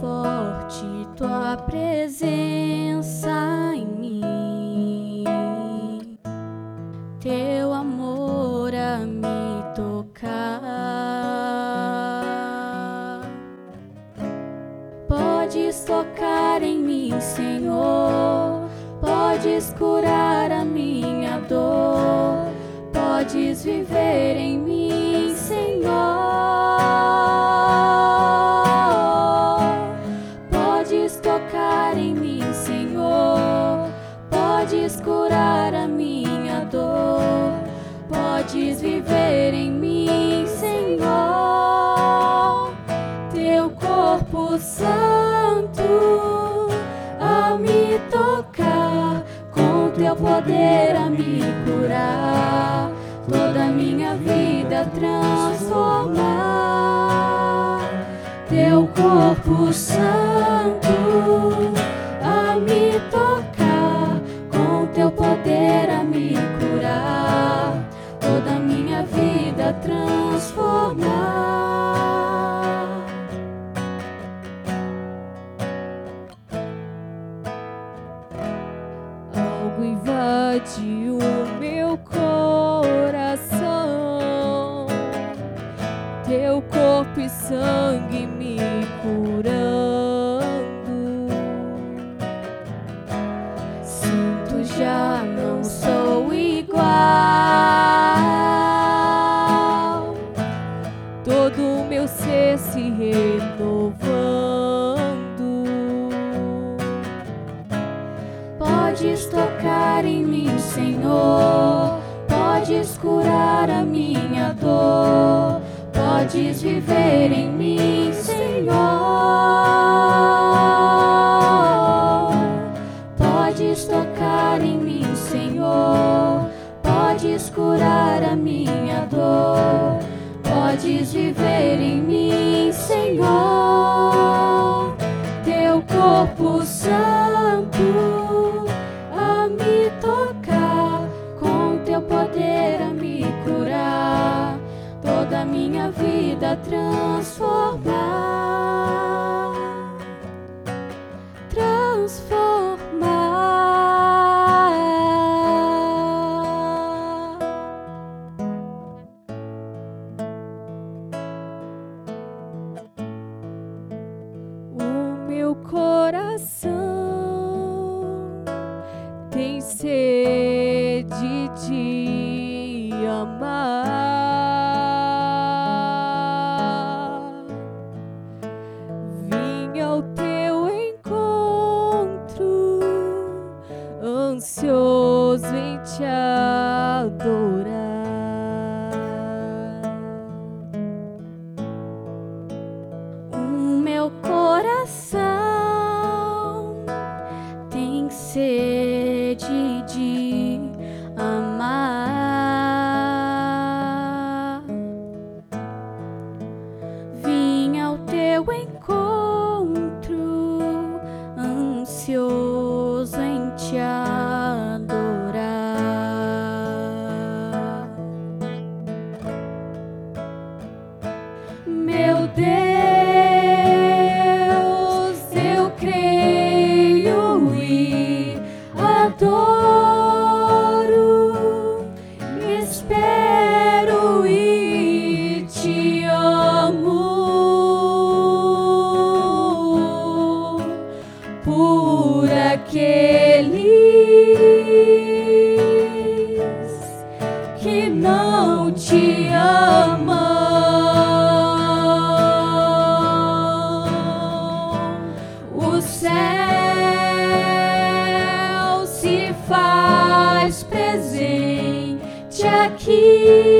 Forte tua presença em mim, teu amor a me tocar. Podes tocar em mim, Senhor, podes curar a minha dor, podes viver em mim, podes curar a minha dor, podes viver em mim, Senhor. Teu corpo santo a me tocar, com teu poder a me curar, toda a minha vida transformar. Teu corpo santo corpo e sangue me curando. Sinto já não sou igual. todo o meu ser se renovando. Podes tocar em mim, Senhor. Podes curar a minha dor. Podes viver em mim, Senhor. Podes tocar em mim, Senhor. Podes curar a minha dor. Podes viver coração tem sede de amar. Ansioso em te adorar. Meu Deus, eu creio e adoro, espero e te amo não te amam. O céu se faz presente aqui